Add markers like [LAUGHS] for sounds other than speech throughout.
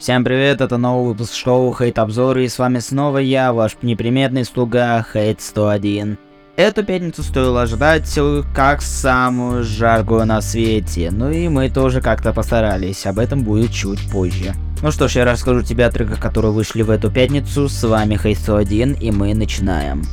Всем привет, это новый выпуск шоу Хейт Обзоры, и с вами снова я, ваш неприметный слуга Хейт 101. Эту пятницу стоило ожидать как самую жаркую на свете, ну и мы тоже как-то постарались, об этом будет чуть позже. Ну что ж, я расскажу тебе о треках, которые вышли в эту пятницу, с вами Хейт 101, и мы начинаем.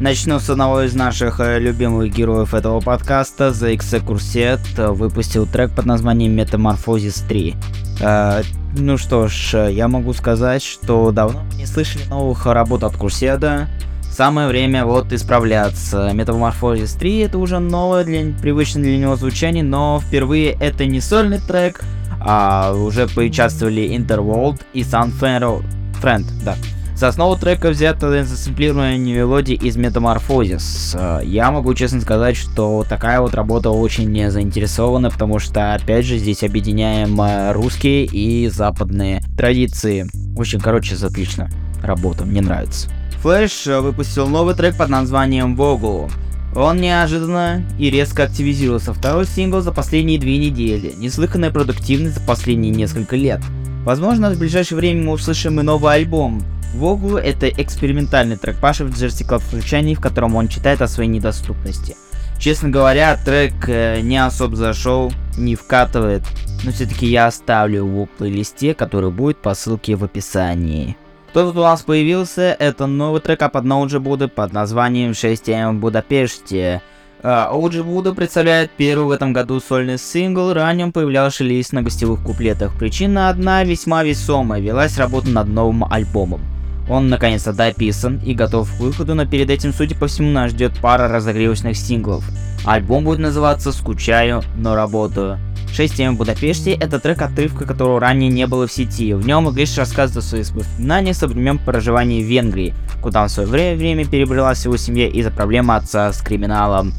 Начну с одного из наших э, любимых героев этого подкаста, The Execurset, выпустил трек под названием Metamorphosis 3. Э, ну что ж, я могу сказать, что давно не слышали новых работ от Курседа. Самое время вот исправляться. Metamorphosis 3 это уже новое, для, привычное для него звучание, но впервые это не сольный трек, а уже поучаствовали Interworld и Sun Friend, да. За основу трека взята засэмплированная мелодия из Metamorphosis. Я могу честно сказать, что такая вот работа очень не заинтересована, потому что, опять же, здесь объединяем э, русские и западные традиции. Очень, короче, отлично. Работа, мне нравится. Флэш э, выпустил новый трек под названием Вогу. Он неожиданно и резко активизировался. Второй сингл за последние две недели. Неслыханная продуктивность за последние несколько лет. Возможно, в ближайшее время мы услышим и новый альбом. Вогу — это экспериментальный трек Паши в Vertical звучании, в котором он читает о своей недоступности. Честно говоря, трек э, не особо зашел, не вкатывает, но все-таки я оставлю его в плейлисте, который будет по ссылке в описании. Кто тут у нас появился, это новый трек от Ноуджи Буды под названием 6 м в Будапеште. Оуджи Буда представляет первый в этом году сольный сингл, ранее он появлялся лишь на гостевых куплетах. Причина одна весьма весомая, велась работа над новым альбомом. Он наконец-то дописан и готов к выходу, но перед этим, судя по всему, нас ждет пара разогревочных синглов. Альбом будет называться «Скучаю, но работаю». 6 тем в Будапеште — это трек отрывка, которого ранее не было в сети. В нем Иглиш рассказывает о своих воспоминаниях со времен проживания в Венгрии, куда он в свое время перебралась его семья из-за проблемы отца с криминалом.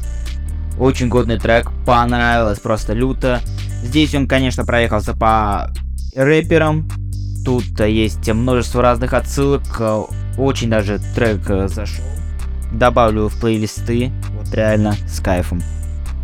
Очень годный трек, понравилось просто люто. Здесь он, конечно, проехался по рэперам, Тут есть множество разных отсылок, очень даже трек э, зашел. Добавлю в плейлисты, вот реально с кайфом.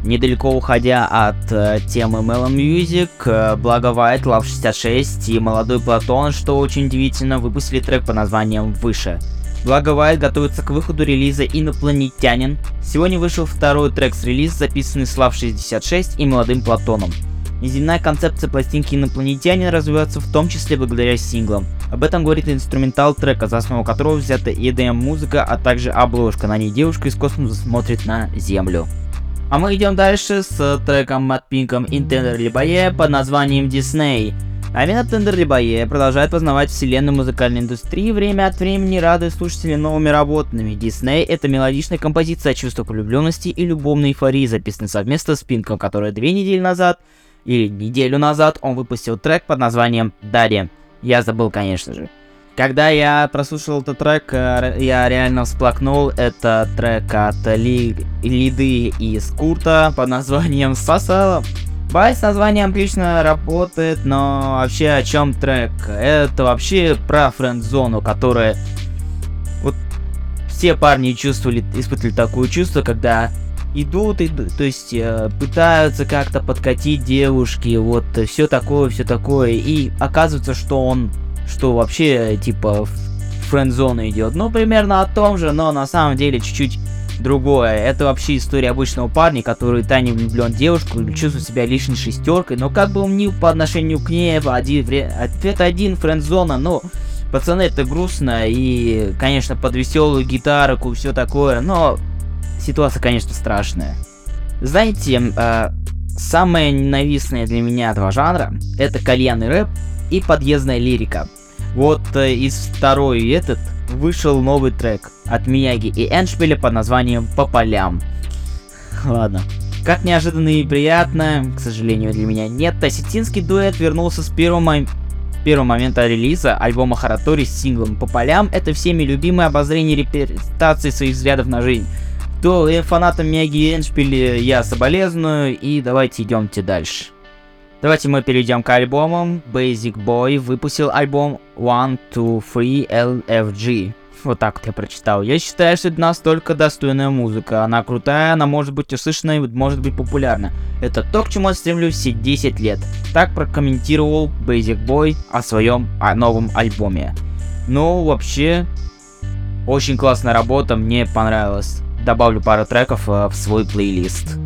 Недалеко уходя от э, темы Melon Music, э, Благо White, Love 66 и Молодой Платон, что очень удивительно, выпустили трек под названием «Выше». Благо White готовится к выходу релиза «Инопланетянин». Сегодня вышел второй трек с релиза, записанный с Love 66 и Молодым Платоном. Неземная концепция пластинки «Инопланетянин» развивается в том числе благодаря синглам. Об этом говорит инструментал трека, за основу которого взята EDM-музыка, а также обложка. На ней девушка из космоса смотрит на Землю. А мы идем дальше с треком Мат Пинком Intender Либае под названием Disney. А именно Тендер Либае продолжает познавать вселенную музыкальной индустрии, время от времени радует слушателей новыми работами. Disney — это мелодичная композиция о чувствах влюбленности и любовной эйфории, записанная совместно с Пинком, которая две недели назад или неделю назад он выпустил трек под названием «Дарья». Я забыл, конечно же. Когда я прослушал этот трек, э, я реально всплакнул. Это трек от Ли... Лиды из Курта под названием «Сосала». Бай с названием отлично работает, но вообще о чем трек? Это вообще про френд-зону, которая... Вот все парни чувствовали, испытывали такое чувство, когда идут, идут то есть э, пытаются как-то подкатить девушки, вот все такое, все такое, и оказывается, что он, что вообще типа френд-зона идет. Ну, примерно о том же, но на самом деле чуть-чуть другое. Это вообще история обычного парня, который тайне влюблен в девушку и чувствует себя лишней шестеркой, но как бы он ни по отношению к ней, один, ответ один, френд-зона, но пацаны, это грустно, и, конечно, под веселую гитарку, все такое, но ситуация, конечно, страшная. Знаете, э, самое ненавистное для меня два жанра это кальянный рэп и подъездная лирика. Вот э, из второй этот вышел новый трек от Мияги и Эншпиля под названием «По полям». [LAUGHS] Ладно. Как неожиданно и приятно, к сожалению для меня нет, осетинский дуэт вернулся с первого, первого момента релиза альбома Харатори с синглом «По полям». Это всеми любимое обозрение репрезентации своих взглядов на жизнь то и фанатам Мяги Эншпили я соболезную, и давайте идемте дальше. Давайте мы перейдем к альбомам. Basic Boy выпусил альбом 1, 2, 3 LFG Вот так вот я прочитал. Я считаю, что это настолько достойная музыка. Она крутая, она может быть услышана и может быть популярна. Это то, к чему я стремлюсь все 10 лет. Так прокомментировал Basic Boy о своем о новом альбоме. Ну, вообще, очень классная работа, мне понравилось. Добавлю пару треков э, в свой плейлист.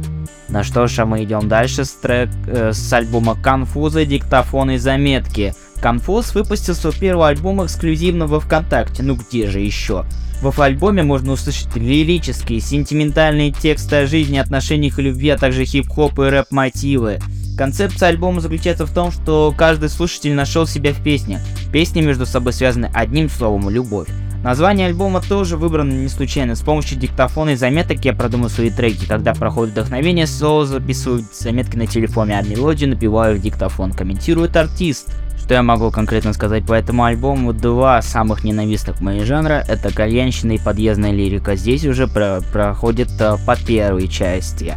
На что ж, а мы идем дальше с, трек, э, с альбома Конфуза, диктофон и заметки. Конфуз выпустил свой первый альбом эксклюзивно во ВКонтакте, ну где же еще? В альбоме можно услышать лирические, сентиментальные тексты о жизни, отношениях и любви, а также хип-хоп и рэп-мотивы. Концепция альбома заключается в том, что каждый слушатель нашел себя в песнях. Песни между собой связаны одним словом – любовь. Название альбома тоже выбрано не случайно. С помощью диктофона и заметок я продумал свои треки. Когда проходит вдохновение, соло записываю заметки на телефоне, а мелодию напеваю в диктофон. Комментирует артист. Что я могу конкретно сказать по этому альбому? Два самых ненавистных моих жанра — это кальянщина и подъездная лирика. Здесь уже про проходит uh, по первой части.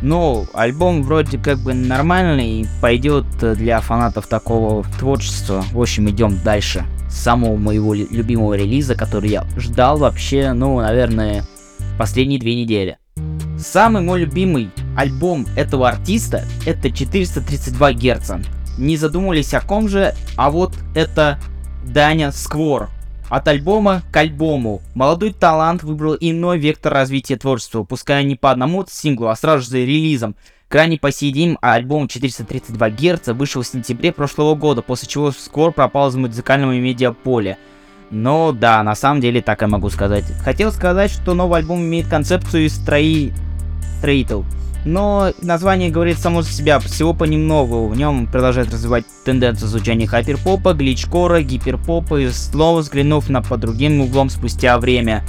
Ну, альбом вроде как бы нормальный, пойдет для фанатов такого творчества. В общем, идем дальше самого моего любимого релиза, который я ждал вообще, ну, наверное, последние две недели. Самый мой любимый альбом этого артиста это 432 Гц. Не задумывались о ком же, а вот это Даня Сквор. От альбома к альбому. Молодой талант выбрал иной вектор развития творчества, пускай не по одному синглу, а сразу же релизом. Крайне по сей день альбом 432 Гц вышел в сентябре прошлого года, после чего скоро пропал из музыкального медиаполя. Но да, на самом деле так я могу сказать. Хотел сказать, что новый альбом имеет концепцию строи... строител. Но название говорит само за себя, всего понемногу. В нем продолжает развивать тенденцию звучания хайперпопа, гличкора, гиперпопа и снова взглянув на по другим углом спустя время.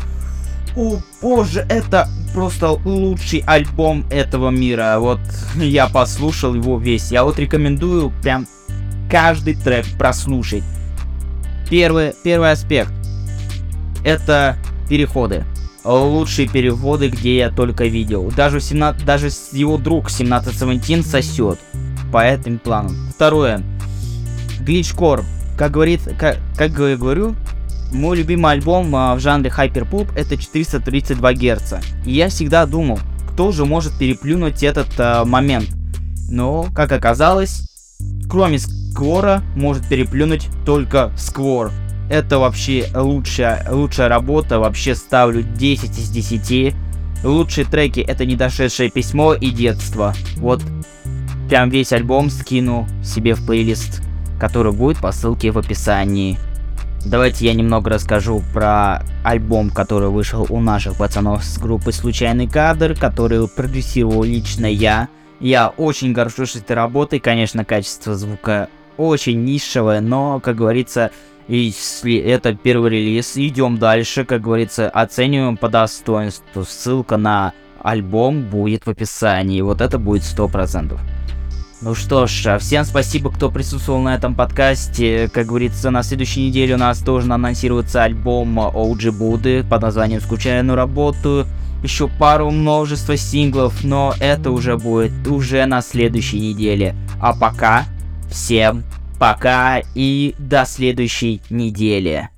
О боже, это просто лучший альбом этого мира. Вот я послушал его весь. Я вот рекомендую прям каждый трек прослушать. Первый, первый аспект. Это переходы. Лучшие переводы, где я только видел. Даже, 17, даже его друг 1717 сосет по этим планам. Второе. Гличкор. Как говорит, как, как я говорю, мой любимый альбом а, в жанре хайперпоп это 432 Гц. И я всегда думал, кто же может переплюнуть этот а, момент. Но, как оказалось, кроме Сквора может переплюнуть только Сквор. Это вообще лучшая, лучшая работа, вообще ставлю 10 из 10. Лучшие треки это недошедшее письмо и детство. Вот прям весь альбом скину себе в плейлист, который будет по ссылке в описании. Давайте я немного расскажу про альбом, который вышел у наших пацанов с группы «Случайный кадр», который продюсировал лично я. Я очень горжусь этой работой, конечно, качество звука очень низшего, но, как говорится, если это первый релиз, идем дальше, как говорится, оцениваем по достоинству. Ссылка на альбом будет в описании, вот это будет 100%. Ну что ж, а всем спасибо, кто присутствовал на этом подкасте. Как говорится, на следующей неделе у нас тоже анонсируется альбом OG Буды под названием «Скучаю на работу». Еще пару множества синглов, но это уже будет уже на следующей неделе. А пока, всем пока и до следующей недели.